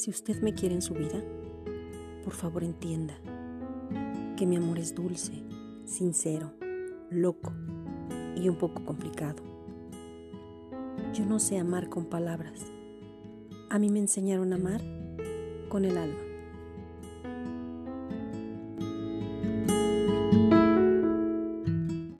Si usted me quiere en su vida, por favor entienda que mi amor es dulce, sincero, loco y un poco complicado. Yo no sé amar con palabras. A mí me enseñaron a amar con el alma.